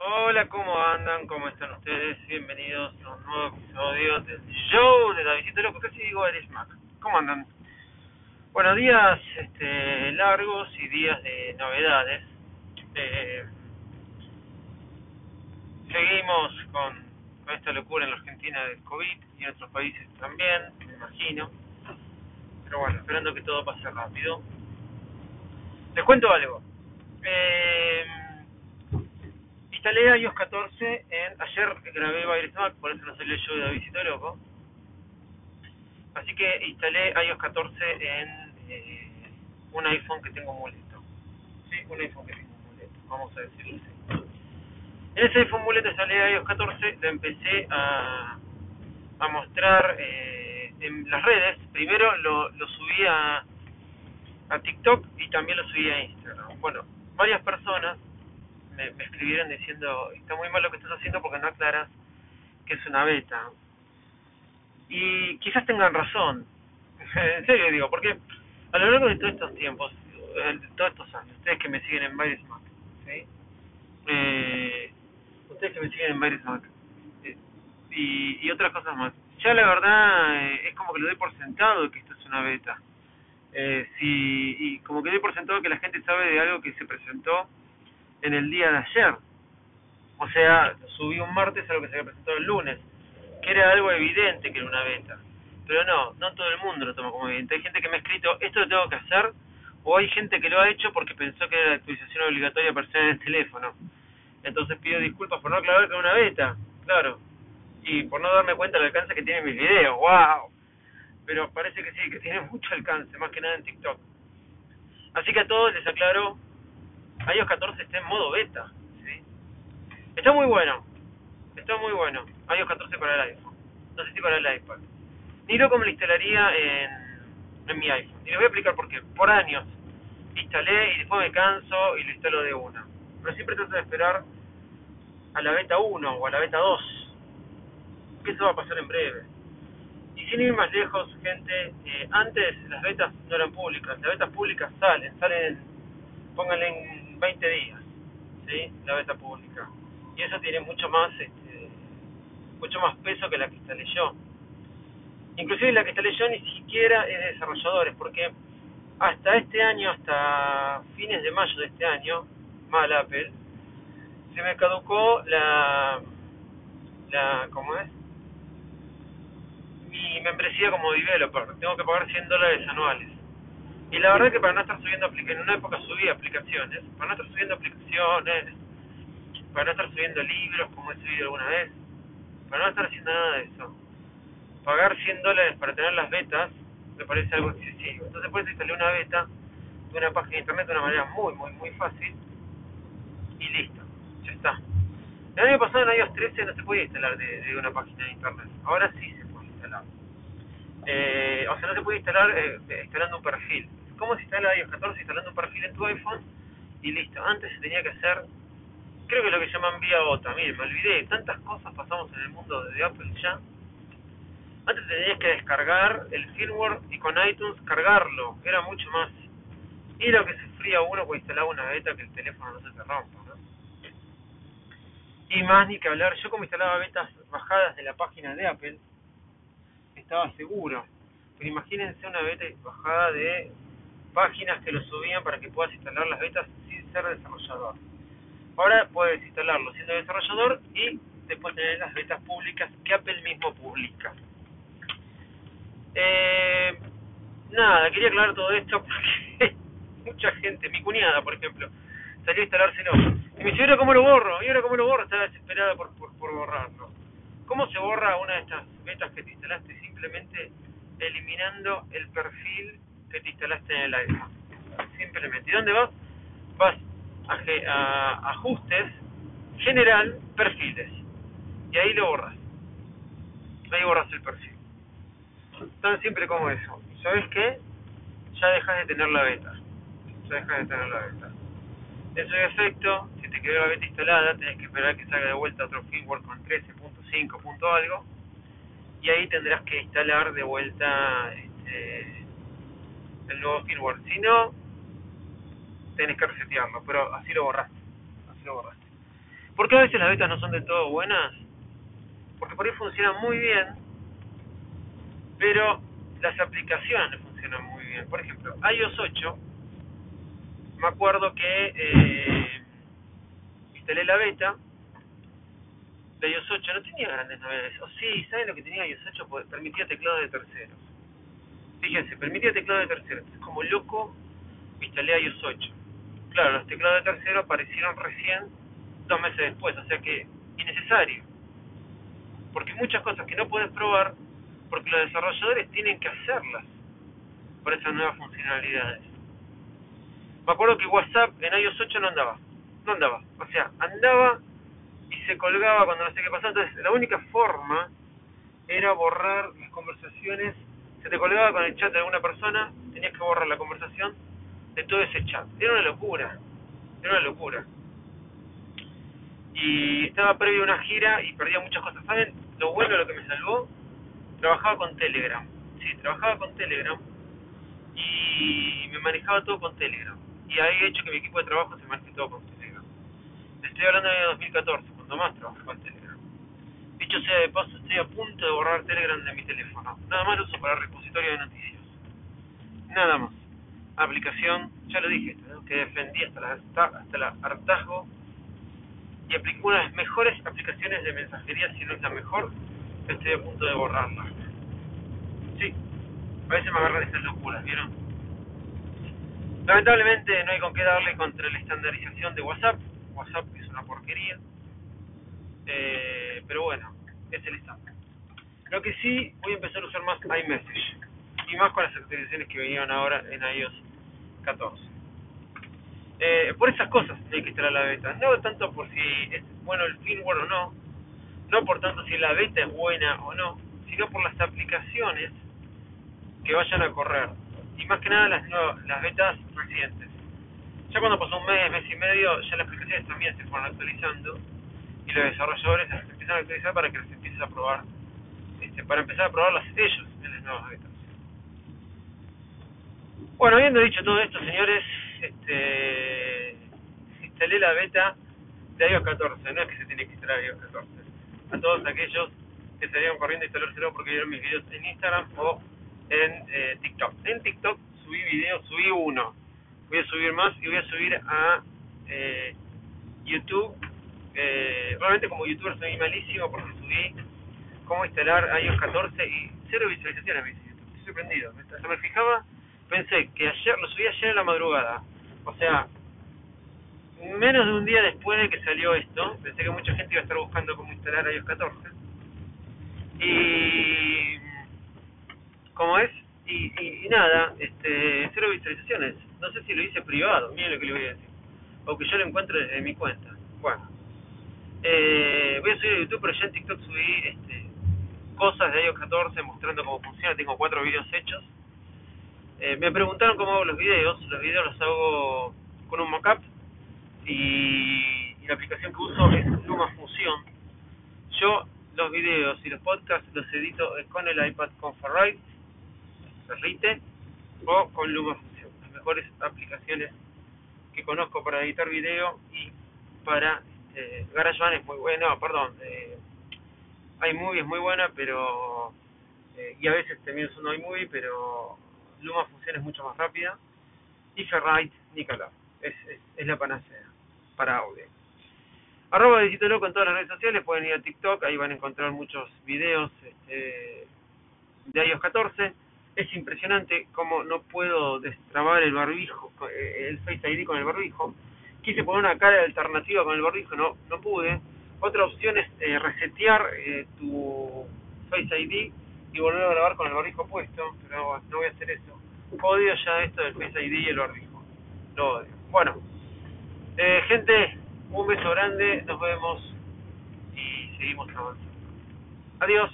Hola, ¿cómo andan? ¿Cómo están ustedes? Bienvenidos a un nuevo episodio del show de Davidito Loco, casi digo Eres Mac. ¿Cómo andan? Bueno, días este, largos y días de novedades. Eh, seguimos con, con esta locura en la Argentina del COVID y en otros países también, me imagino. Pero bueno, esperando que todo pase rápido. Les cuento algo. Eh, instalé iOS 14 en ayer grabé Virus por eso no salió show de Davidito Loco. Así que instalé iOS 14 en eh, un iPhone que tengo muleto. Sí, un iPhone que tengo muleto, vamos a decirlo así. En ese iPhone muleto instalé iOS 14, lo empecé a, a mostrar eh, en las redes. Primero lo, lo subí a, a TikTok y también lo subí a Instagram. Bueno, varias personas me, escribieron diciendo, está muy mal lo que estás haciendo porque no aclaras que es una beta. Y quizás tengan razón. en serio digo, porque a lo largo de todos estos tiempos, eh, de todos estos años, ustedes que me siguen en varios Mac, ¿sí? Eh, ustedes que me siguen en varios Mac, eh, y, y otras cosas más, ya la verdad eh, es como que lo doy por sentado que esto es una beta. Eh, si, y como que doy por sentado que la gente sabe de algo que se presentó en el día de ayer. O sea, subí un martes a lo que se presentado el lunes, que era algo evidente que era una beta. Pero no, no todo el mundo lo toma como evidente. Hay gente que me ha escrito, esto lo tengo que hacer, o hay gente que lo ha hecho porque pensó que era la actualización obligatoria para estar en el teléfono. Entonces pido disculpas por no aclarar que era una beta, claro. Y por no darme cuenta del alcance que tienen mis videos, wow. Pero parece que sí, que tiene mucho alcance, más que nada en TikTok. Así que a todos les aclaro, iOS 14 está en modo beta, ¿sí? Está muy bueno, está muy bueno, iOS 14 para el iPhone, no sé si para el iPad. Ni lo como lo instalaría en, mi iPhone, y les voy a explicar por qué. Por años instalé y después me canso y lo instalo de una. Pero siempre trato de esperar a la beta 1 o a la beta 2, que eso va a pasar en breve. Y sin ir más lejos, gente, eh, antes las betas no eran públicas, las betas públicas salen, salen, pónganle en 20 días, ¿sí? La beta pública. Y eso tiene mucho más, este, mucho más peso que la que instalé yo. Inclusive la que instalé yo ni siquiera es de desarrolladores, porque hasta este año, hasta fines de mayo de este año, mal Apple, se me caducó la, la, ¿cómo es? mi membresía como developer. Tengo que pagar 100 dólares anuales. Y la verdad que para no estar subiendo aplicaciones, en una época subí aplicaciones, para no estar subiendo aplicaciones, para no estar subiendo libros como he subido alguna vez, para no estar haciendo nada de eso, pagar 100 dólares para tener las betas me parece algo excesivo. Entonces por eso instalé una beta de una página de internet de una manera muy, muy, muy fácil y listo, ya está. El año pasado en iOS 13 no se podía instalar de, de una página de internet, ahora sí se puede instalar. Eh, o sea, no se puede instalar eh, instalando un perfil. ¿Cómo se instala iOS 14? Instalando un perfil en tu iPhone y listo. Antes se tenía que hacer, creo que lo que llaman vía OTA. Miren, me olvidé, tantas cosas pasamos en el mundo de Apple ya. Antes tenías que descargar el firmware y con iTunes cargarlo, era mucho más. Y lo que sufría uno cuando instalaba una beta que el teléfono no se te rompa, ¿no? Y más ni que hablar, yo como instalaba betas bajadas de la página de Apple, estaba seguro. Pero imagínense una beta bajada de páginas que lo subían para que puedas instalar las betas sin ser desarrollador. Ahora puedes instalarlo siendo desarrollador y después tener las betas públicas que Apple mismo publica. Eh, nada, quería aclarar todo esto porque mucha gente, mi cuñada por ejemplo, salió a instalárselo y me dice, ¿y ahora cómo lo borro? ¿Y ahora cómo lo borro? Estaba desesperada por, por, por borrarlo. ¿Cómo se borra una de estas betas que te instalaste simplemente eliminando el perfil que te instalaste en el iPhone? Simplemente. ¿Y dónde vas? Vas a, ajustes, general, perfiles. Y ahí lo borras. Ahí borras el perfil. Tan simple como eso. ¿Sabes qué? Ya dejas de tener la beta. Ya dejas de tener la beta. En su efecto, si te quedó la beta instalada, tenés que esperar que salga de vuelta otro firmware con 13.5 punto algo y ahí tendrás que instalar de vuelta este, el nuevo firmware. Si no, tenés que resetearlo, pero así lo borraste. Así lo borraste. ¿Por qué a veces las betas no son de todo buenas? Porque por ahí funcionan muy bien, pero las aplicaciones funcionan muy bien. Por ejemplo, iOS 8, me acuerdo que eh, instalé la beta de iOS 8, no tenía grandes novedades. O sí, ¿saben lo que tenía iOS 8? Pues, permitía teclado de terceros. Fíjense, permitía teclado de terceros. Es como loco, instalé iOS 8. Claro, los teclados de terceros aparecieron recién dos meses después, o sea que innecesario. Porque muchas cosas que no puedes probar porque los desarrolladores tienen que hacerlas por esas nuevas funcionalidades. Me acuerdo que WhatsApp en iOS 8 no andaba, no andaba, o sea, andaba y se colgaba cuando no sé qué pasaba, entonces la única forma era borrar las conversaciones, se te colgaba con el chat de alguna persona, tenías que borrar la conversación de todo ese chat, era una locura, era una locura. Y estaba previo a una gira y perdía muchas cosas. ¿Saben lo bueno de lo que me salvó? trabajaba con Telegram. Sí, trabajaba con Telegram y me manejaba todo con Telegram. Y ahí he hecho que mi equipo de trabajo se maneje todo con Telegram. Estoy hablando de 2014, cuando más trabajaba. Dicho sea de paso, estoy a punto de borrar Telegram de mi teléfono. Nada más lo uso para repositorio de noticias. Nada más. Aplicación, ya lo dije, que defendí hasta la, hasta la hartazgo y aplicó una de las mejores aplicaciones de mensajería, si no es la mejor, estoy a punto de borrarla. Sí, a veces me agarran estas locuras, ¿vieron? Lamentablemente no hay con qué darle contra la estandarización de WhatsApp. WhatsApp es una porquería. Eh, pero bueno, es el estándar. Lo que sí, voy a empezar a usar más iMessage. Y más con las actualizaciones que vinieron ahora en iOS 14. Eh, por esas cosas hay que estar a la beta. No tanto por si es bueno el firmware o no, no por tanto si la beta es buena o no, sino por las aplicaciones que vayan a correr. Y más que nada las, las betas recientes. Ya cuando pasó un mes, mes y medio, ya las aplicaciones también se fueron actualizando y los desarrolladores empiezan a actualizar para que las empieces a probar, este, para empezar a probarlas ellos en las nuevas betas. Bueno, habiendo dicho todo esto, señores, este, instalé la beta de iOS 14, no es que se tiene que instalar iOS 14 a todos aquellos que salieron corriendo a instalárselo porque vieron mis videos en Instagram o en eh, TikTok. En TikTok subí videos, subí uno. Voy a subir más y voy a subir a eh, YouTube. Eh, realmente como youtuber soy malísimo porque subí cómo instalar iOS 14 y cero visualizaciones me Estoy sorprendido. Se me fijaba, pensé que ayer, lo subí ayer en la madrugada. O sea, menos de un día después de que salió esto, pensé que mucha gente iba a estar buscando cómo instalar iOS 14. Y. ¿Cómo es? Y, y, nada, este, cero visualizaciones. No sé si lo hice privado, miren lo que le voy a decir. O que yo lo encuentro desde mi cuenta. Bueno. Eh, voy a subir YouTube, pero ya en TikTok subí este, cosas de iOS 14 mostrando cómo funciona. Tengo cuatro videos hechos. Eh, me preguntaron cómo hago los videos. Los videos los hago con un mockup y, la aplicación que uso es Luma Fusion. Yo los videos y los podcasts los edito con el iPad con Ferrite, Ferrite o con Luma Fusion, las mejores aplicaciones que conozco para editar video y para eh, GarageBand es muy bueno, perdón, eh, iMovie es muy buena, pero eh, y a veces también un iMovie, pero Luma Fusion es mucho más rápida y Ferrite, ni es, es, es la panacea para audio. Arroba Digito Loco en todas las redes sociales, pueden ir a TikTok, ahí van a encontrar muchos videos este, de iOS 14. Es impresionante cómo no puedo destrabar el barbijo, eh, el Face ID con el barbijo. Quise poner una cara alternativa con el barbijo, no, no pude. Otra opción es eh, resetear eh, tu Face ID y volver a grabar con el barbijo puesto, pero no voy a hacer eso. Odio ya esto del Face ID y el barbijo. Lo odio. Bueno, eh, gente, un beso grande, nos vemos y seguimos avanzando. Adiós.